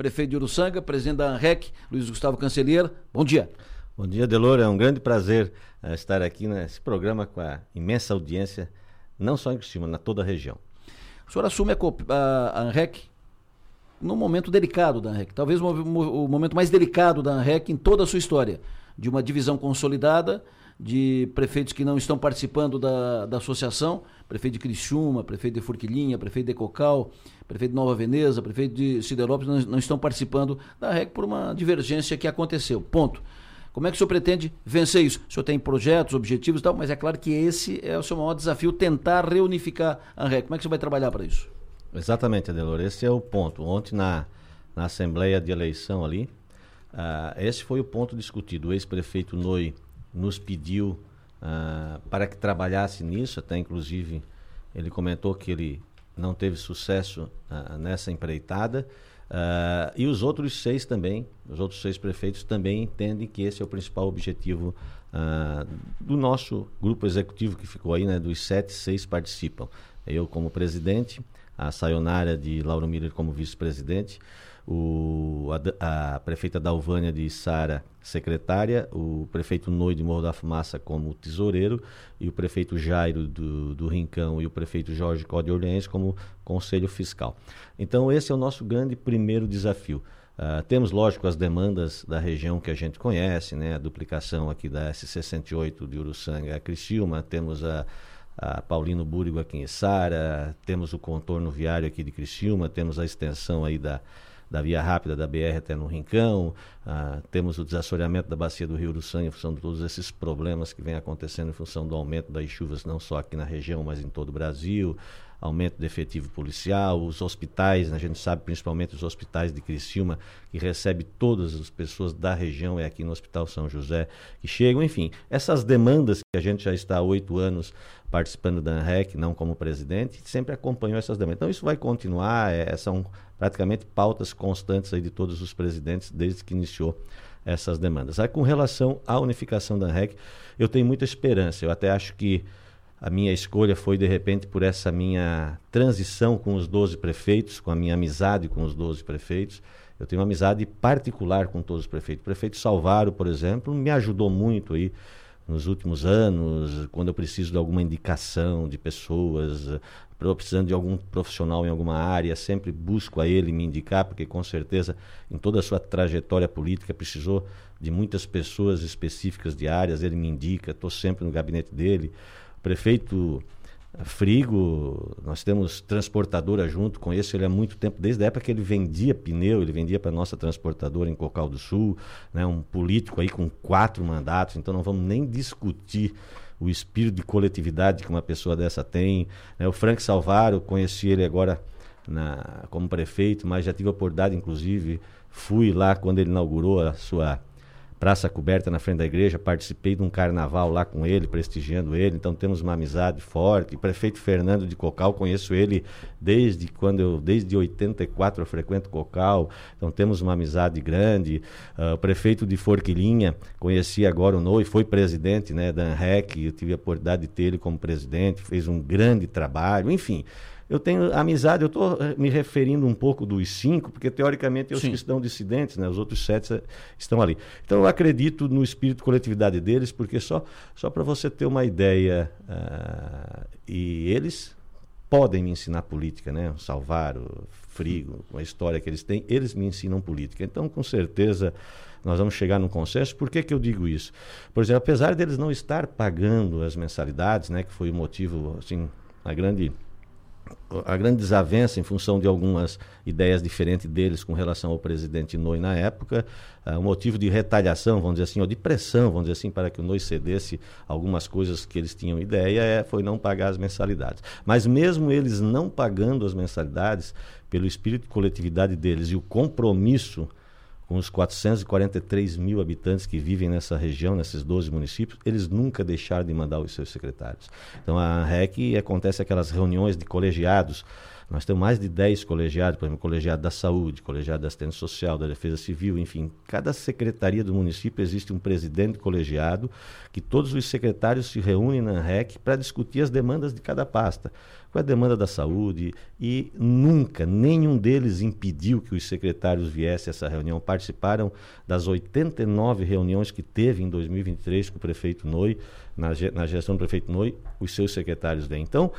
prefeito de Uruçanga, presidente da ANREC, Luiz Gustavo Cancelheira. Bom dia. Bom dia, Delor. É um grande prazer uh, estar aqui nesse programa com a imensa audiência, não só em Cristina, na toda a região. O senhor assume a, a ANREC num momento delicado da ANREC, talvez o, o momento mais delicado da ANREC em toda a sua história, de uma divisão consolidada, de prefeitos que não estão participando da, da associação, prefeito de Criciúma, prefeito de Forquilinha, prefeito de Cocal, prefeito de Nova Veneza, prefeito de Siderópolis, não, não estão participando da REC por uma divergência que aconteceu. Ponto. Como é que o senhor pretende vencer isso? O senhor tem projetos, objetivos e tal, mas é claro que esse é o seu maior desafio, tentar reunificar a REC. Como é que você vai trabalhar para isso? Exatamente, Adelor. Esse é o ponto. Ontem, na, na Assembleia de Eleição ali, uh, esse foi o ponto discutido. O ex-prefeito Noi nos pediu uh, para que trabalhasse nisso, até inclusive ele comentou que ele não teve sucesso uh, nessa empreitada. Uh, e os outros seis também, os outros seis prefeitos também entendem que esse é o principal objetivo do nosso grupo executivo que ficou aí, né? Dos sete, seis participam. Eu como presidente, a Sayonara de Lauro Miller como vice-presidente, o, a, a, prefeita Dalvânia de Sara, secretária, o prefeito Noi de Morro da Fumaça como tesoureiro e o prefeito Jairo do, do Rincão e o prefeito Jorge Código Orleans como conselho fiscal. Então esse é o nosso grande primeiro desafio. Uh, temos, lógico, as demandas da região que a gente conhece, né? a duplicação aqui da S68 de Uruçanga a Criciúma, temos a, a Paulino Búrigo aqui em Sara, temos o contorno viário aqui de Criciúma, temos a extensão aí da, da via rápida da BR até no Rincão, ah, temos o desassoreamento da bacia do Rio do Sangue em função de todos esses problemas que vem acontecendo em função do aumento das chuvas, não só aqui na região, mas em todo o Brasil, aumento de efetivo policial, os hospitais, a gente sabe principalmente os hospitais de Criciúma, que recebe todas as pessoas da região, é aqui no Hospital São José, que chegam, enfim, essas demandas que a gente já está há oito anos participando da ANREC, não como presidente, sempre acompanhou essas demandas. Então isso vai continuar, é, são praticamente pautas constantes aí de todos os presidentes desde que iniciou essas demandas. Aí com relação à unificação da ANREC, eu tenho muita esperança, eu até acho que a minha escolha foi de repente por essa minha transição com os 12 prefeitos, com a minha amizade com os 12 prefeitos. Eu tenho uma amizade particular com todos os prefeitos. O prefeito Salvaro, por exemplo, me ajudou muito aí nos últimos anos, quando eu preciso de alguma indicação de pessoas, precisando de algum profissional em alguma área, sempre busco a ele me indicar, porque com certeza em toda a sua trajetória política precisou de muitas pessoas específicas de áreas, ele me indica, estou sempre no gabinete dele prefeito Frigo, nós temos transportadora junto, conheço ele há muito tempo, desde a época que ele vendia pneu, ele vendia para nossa transportadora em Cocal do Sul, né, um político aí com quatro mandatos, então não vamos nem discutir o espírito de coletividade que uma pessoa dessa tem. Né, o Frank Salvaro, conheci ele agora na, como prefeito, mas já tive a oportunidade, inclusive, fui lá quando ele inaugurou a sua praça coberta na frente da igreja, participei de um carnaval lá com ele, prestigiando ele, então temos uma amizade forte. O prefeito Fernando de Cocal, conheço ele desde quando eu, desde 84 eu frequento Cocal, então temos uma amizade grande. Uh, o prefeito de Forquilinha, conheci agora o Noi, foi presidente né, da ANREC, eu tive a oportunidade de ter ele como presidente, fez um grande trabalho, enfim eu tenho amizade, eu estou eh, me referindo um pouco dos cinco, porque teoricamente os que estão dissidentes, né? os outros sete eh, estão ali. Então eu acredito no espírito de coletividade deles, porque só, só para você ter uma ideia, uh, e eles podem me ensinar política, né? O Salvaro, Frigo, a história que eles têm, eles me ensinam política. Então, com certeza, nós vamos chegar num consenso. Por que, que eu digo isso? Por exemplo, apesar deles não estar pagando as mensalidades, né? Que foi o motivo, assim, a grande a grande desavença em função de algumas ideias diferentes deles com relação ao presidente Noi na época, uh, um motivo de retaliação, vamos dizer assim, ou de pressão, vamos dizer assim, para que o Noi cedesse algumas coisas que eles tinham ideia, é, foi não pagar as mensalidades. Mas mesmo eles não pagando as mensalidades, pelo espírito de coletividade deles e o compromisso com os 443 mil habitantes que vivem nessa região, nesses 12 municípios, eles nunca deixaram de mandar os seus secretários. Então a REC acontece aquelas reuniões de colegiados Nós temos mais de 10 colegiados, por exemplo, colegiado da saúde, colegiado da assistência social, da defesa civil, enfim. Cada secretaria do município existe um presidente colegiado, que todos os secretários se reúnem na ANREC para discutir as demandas de cada pasta. Qual é a demanda da saúde? E nunca, nenhum deles impediu que os secretários viessem a essa reunião. Participaram das 89 reuniões que teve em 2023 com o prefeito Noi, na, na gestão do prefeito Noi, os seus secretários vêm. Então,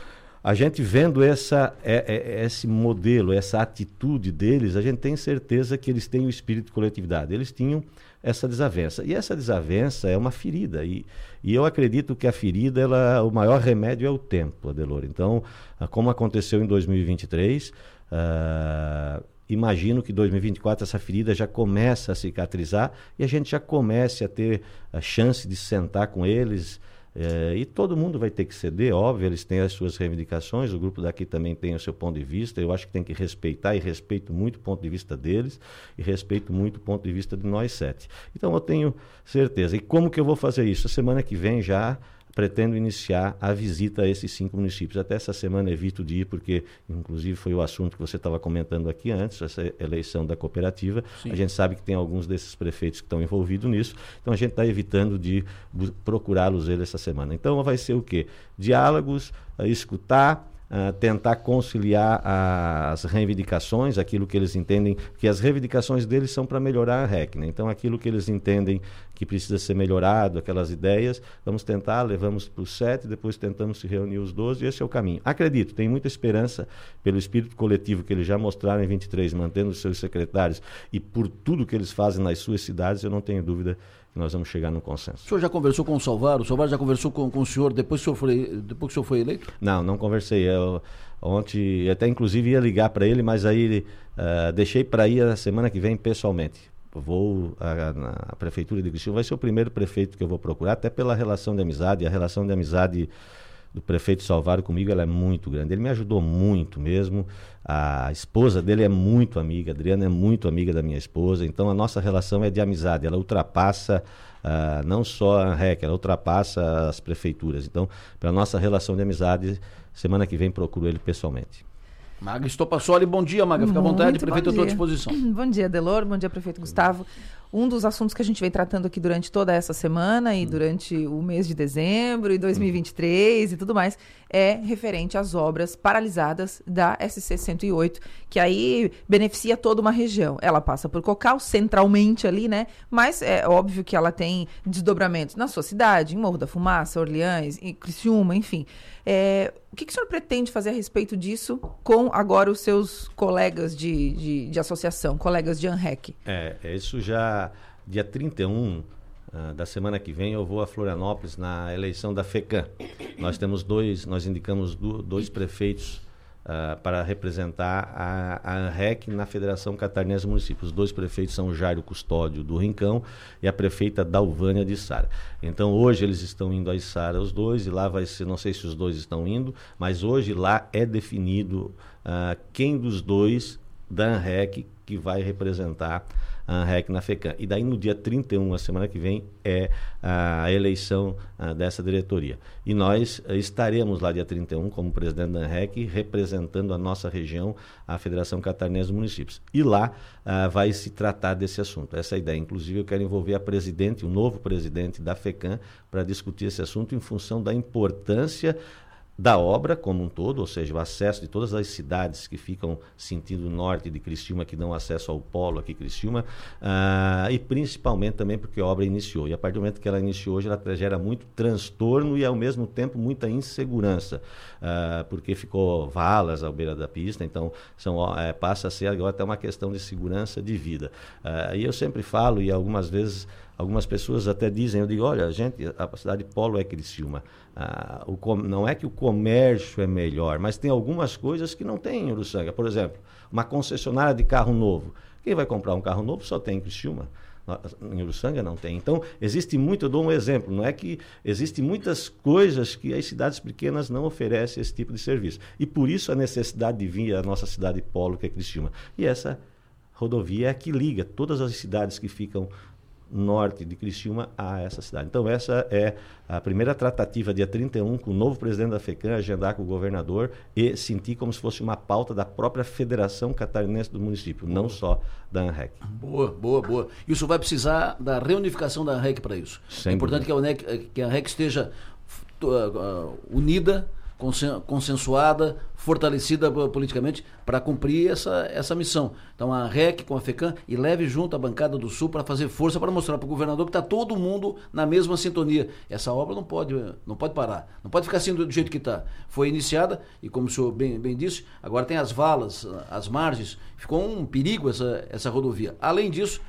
a gente vendo essa, é, é, esse modelo, essa atitude deles, a gente tem certeza que eles têm o espírito de coletividade. Eles tinham essa desavença. E essa desavença é uma ferida. E, e eu acredito que a ferida, ela, o maior remédio é o tempo, Adelor. Então, ah, como aconteceu em 2023, uh, ah, imagino que 2024 essa ferida já começa a cicatrizar e a gente já comece a ter a chance de sentar com eles é, e todo mundo vai ter que ceder, óbvio, eles têm as suas reivindicações, o grupo daqui também tem o seu ponto de vista, eu acho que tem que respeitar e respeito muito o ponto de vista deles e respeito muito o ponto de vista de nós sete. Então eu tenho certeza. E como que eu vou fazer isso? A semana que vem já pretendo iniciar a visita a esses cinco municípios. Até essa semana evito de ir, porque, inclusive, foi o assunto que você estava comentando aqui antes, essa eleição da cooperativa. Sim. A gente sabe que tem alguns desses prefeitos que estão envolvidos nisso, então a gente está evitando de procurá-los ele essa semana. Então vai ser o quê? Diálogos, escutar uh, tentar conciliar as reivindicações, aquilo que eles entendem, que as reivindicações deles são para melhorar a REC. Né? Então, aquilo que eles entendem que precisa ser melhorado, aquelas ideias, vamos tentar, levamos para os sete, depois tentamos se reunir os doze, e esse é o caminho. Acredito, tem muita esperança pelo espírito coletivo que eles já mostraram em 23, mantendo os seus secretários e por tudo que eles fazem nas suas cidades, eu não tenho dúvida nós vamos chegar no consenso. O senhor já conversou com o Salvar? O Salvar já conversou com, com o senhor depois que o senhor foi, depois que o senhor foi eleito? Não, não conversei. Eu, ontem, até inclusive ia ligar para ele, mas aí uh, deixei para ir a semana que vem pessoalmente. Vou à, prefeitura de Cristina, vai ser o primeiro prefeito que eu vou procurar, até pela relação de amizade. A relação de amizade do prefeito Salvaro comigo ela é muito grande. Ele me ajudou muito mesmo. A esposa dele é muito amiga, a Adriana é muito amiga da minha esposa. Então a nossa relação é de amizade. Ela ultrapassa uh, não só a REC, ela ultrapassa as prefeituras. Então, pela nossa relação de amizade, semana que vem procuro ele pessoalmente. Maga Estopassoli, bom dia, Maga. Fica à vontade, prefeito à tua disposição. Bom dia, Delor. Bom dia, prefeito Gustavo. Um dos assuntos que a gente vem tratando aqui durante toda essa semana e hum. durante o mês de dezembro e 2023 e tudo mais é referente às obras paralisadas da SC 108, que aí beneficia toda uma região. Ela passa por Cocal, centralmente ali, né? Mas é óbvio que ela tem desdobramentos na sua cidade, em Morro da Fumaça, Orleans, em Criciúma, enfim. É, o que, que o senhor pretende fazer a respeito disso com agora os seus colegas de, de, de associação, colegas de ANREC? É, isso já, dia 31 uh, ah, da semana que vem, eu vou a Florianópolis na eleição da FECAM. Nós temos dois, nós indicamos do, dois prefeitos Uh, para representar a, a ANREC na Federação Catarinense Municípios. Os dois prefeitos são o Jairo Custódio do Rincão e a prefeita Dalvânia de Sara. Então hoje eles estão indo a Sara os dois e lá vai ser, não sei se os dois estão indo, mas hoje lá é definido uh, quem dos dois da ANREC que vai representar a ANREC na FECAM. E daí no dia 31, a semana que vem, é a eleição a, dessa diretoria. E nós eh, estaremos lá dia 31 como presidente da ANREC, representando a nossa região, a Federação Catarinense dos Municípios. E lá a, vai se tratar desse assunto. Essa é ideia. Inclusive, eu quero envolver a presidente, o novo presidente da FECAM, para discutir esse assunto em função da importância da obra como um todo, ou seja, o acesso de todas as cidades que ficam sentindo o norte de Criciúma, que dão acesso ao polo aqui Criciúma, uh, e principalmente também porque a obra iniciou. E a partir do momento que ela iniciou hoje, ela gera muito transtorno e ao mesmo tempo muita insegurança, uh, porque ficou valas à beira da pista, então são, uh, passa a ser agora até uma questão de segurança de vida. Ah, e eu sempre falo, e algumas vezes Algumas pessoas até dizem, eu digo, olha, gente, a cidade de Polo é Criciúma. Ah, o, não é que o comércio é melhor, mas tem algumas coisas que não tem em Uruçanga. Por exemplo, uma concessionária de carro novo. Quem vai comprar um carro novo só tem em Criciúma. Em Uruçanga não tem. Então, existe muito, eu dou um exemplo, não é que existem muitas coisas que as cidades pequenas não oferecem esse tipo de serviço. E por isso a necessidade de vir à nossa cidade polo, que é Criciúma. E essa rodovia é a que liga todas as cidades que ficam norte de Criciúma a essa cidade. Então, essa é a primeira tratativa, dia 31, com o novo presidente da FECAM, agendar com o governador e sentir como se fosse uma pauta da própria Federação Catarinense do município, não só da ANREC. Boa, boa, boa. Isso vai precisar da reunificação da ANREC para isso. Sem é importante que a, UNEC, que a ANREC esteja uh, uh, unida, consensuada, fortalecida politicamente para cumprir essa, essa missão. Então a REC com a FECAM e leve junto a bancada do Sul para fazer força para mostrar para o governador que está todo mundo na mesma sintonia. Essa obra não pode, não pode parar, não pode ficar assim do, jeito que está. Foi iniciada e como o senhor bem, bem disse, agora tem as valas, as margens, ficou um perigo essa, essa rodovia. Além disso,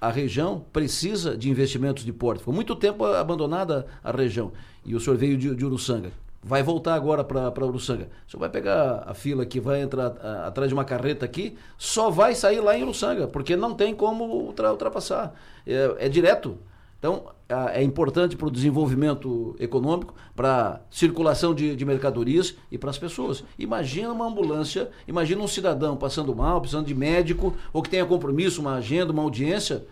a região precisa de investimentos de porto. Ficou muito tempo abandonada a região. E o senhor veio de, de Uruçanga vai voltar agora para Uruçanga. O senhor vai pegar a fila aqui, vai entrar a, atrás de uma carreta aqui, só vai sair lá em Uruçanga, porque não tem como ultra, ultrapassar. É, é direto. Então, é importante para o desenvolvimento econômico, para circulação de, de mercadorias e para as pessoas. Imagina uma ambulância, imagina um cidadão passando mal, precisando de médico, ou que tenha compromisso, uma agenda, uma audiência,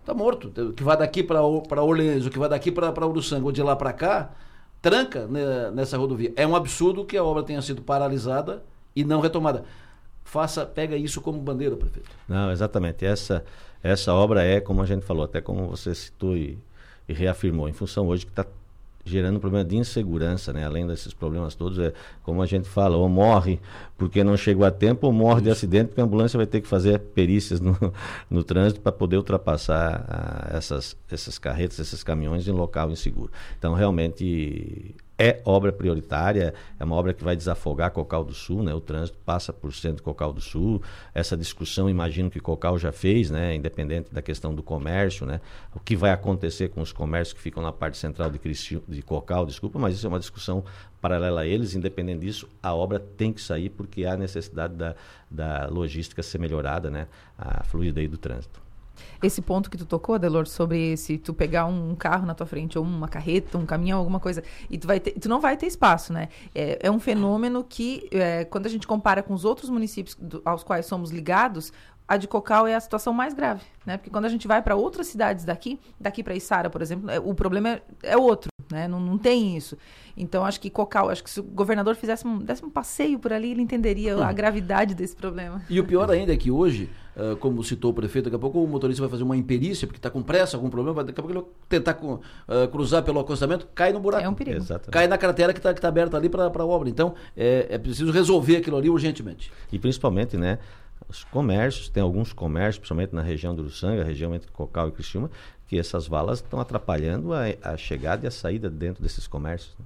está morto. O que vai daqui para Orleans, o que vai daqui para Uruçanga, ou de lá para cá, tranca né, nessa rodovia. É um absurdo que a obra tenha sido paralisada e não retomada. Faça, pega isso como bandeira, prefeito. Não, exatamente. Essa, essa obra é, como a gente falou, até como você citou e, e reafirmou, em função hoje que está gerando problema de insegurança, né? Além desses problemas todos, é como a gente fala, ou morre porque não chegou a tempo, ou morre Isso. de acidente porque a ambulância vai ter que fazer perícias no, no trânsito para poder ultrapassar a, essas, essas carretas, esses caminhões em local inseguro. Então, realmente, é obra prioritária, é uma obra que vai desafogar Cocal do Sul, né? O trânsito passa por centro Cocal do Sul. Essa discussão, imagino que Cocal já fez, né? Independente da questão do comércio, né? O que vai acontecer com os comércios que ficam na parte central de, Cristi... de Cocal, desculpa, mas isso é uma discussão paralela a eles. Independente disso, a obra tem que sair porque há necessidade da, da logística ser melhorada, né? A fluidez do trânsito esse ponto que tu tocou, Adelor, sobre se tu pegar um carro na tua frente ou uma carreta, um caminhão, alguma coisa, e tu, vai ter, tu não vai ter espaço, né? É, é um fenômeno que, é, quando a gente compara com os outros municípios do, aos quais somos ligados, a de Cocal é a situação mais grave, né? Porque quando a gente vai para outras cidades daqui, daqui para Içara, por exemplo, é, o problema é, é outro, né? Não, não tem isso. Então, acho que Cocal, acho que se o governador fizesse um, desse um passeio por ali, ele entenderia a gravidade desse problema. E o pior ainda é que hoje, uh, como citou o prefeito, daqui a pouco o motorista vai fazer uma imperícia, porque está com pressa, algum problema, daqui a pouco ele vai tentar uh, cruzar pelo acostamento, cai no buraco. É um perigo. Exatamente. Cai na cratera que está que tá aberta ali para a obra. Então, é, é preciso resolver aquilo ali urgentemente. E principalmente, né? Os comércios, tem alguns comércios, principalmente na região do Uruçanga, região entre Cocal e Criciúma, que essas valas estão atrapalhando a, a chegada e a saída dentro desses comércios. Né?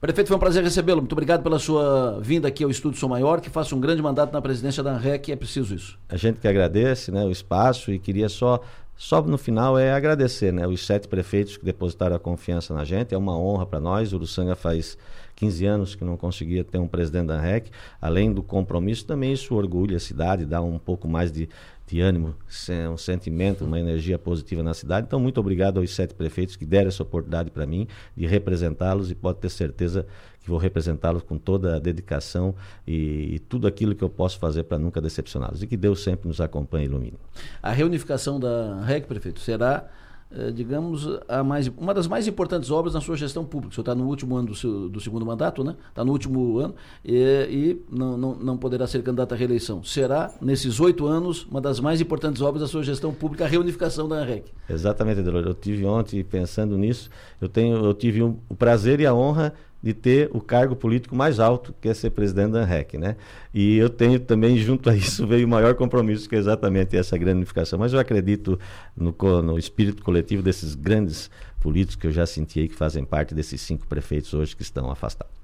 Prefeito, foi um prazer recebê-lo. Muito obrigado pela sua vinda aqui ao Estúdio Sou Maior, que faça um grande mandato na presidência da ANREC, é preciso isso. A gente que agradece né, o espaço e queria só, só no final é agradecer né, os sete prefeitos que depositaram a confiança na gente. É uma honra para nós. O Uruçanga faz 15 anos que não conseguia ter um presidente da REC, além do compromisso, também isso orgulha a cidade, dá um pouco mais de, de ânimo, um sentimento, uma energia positiva na cidade. Então, muito obrigado aos sete prefeitos que deram essa oportunidade para mim de representá-los e pode ter certeza que vou representá-los com toda a dedicação e, e, tudo aquilo que eu posso fazer para nunca decepcioná-los. E que Deus sempre nos acompanhe e ilumine. A reunificação da REC, prefeito, será digamos, a mais, uma das mais importantes obras na sua gestão pública. O senhor está no último ano do, seu, do segundo mandato, né? Está no último ano e, e não, não, não, poderá ser candidato à reeleição. Será, nesses oito anos, uma das mais importantes obras da sua gestão pública, a reunificação da ANREC. Exatamente, Adelor. Eu tive ontem pensando nisso. Eu, tenho, eu tive um, o prazer e a honra de ter o cargo político mais alto, que é ser presidente da ANREC, né? E eu tenho também, junto a isso, veio o maior compromisso, que é exatamente essa grande unificação. Mas eu acredito no, no espírito coletivo desses grandes políticos que eu já senti aí, que fazem parte desses cinco prefeitos hoje que estão afastados.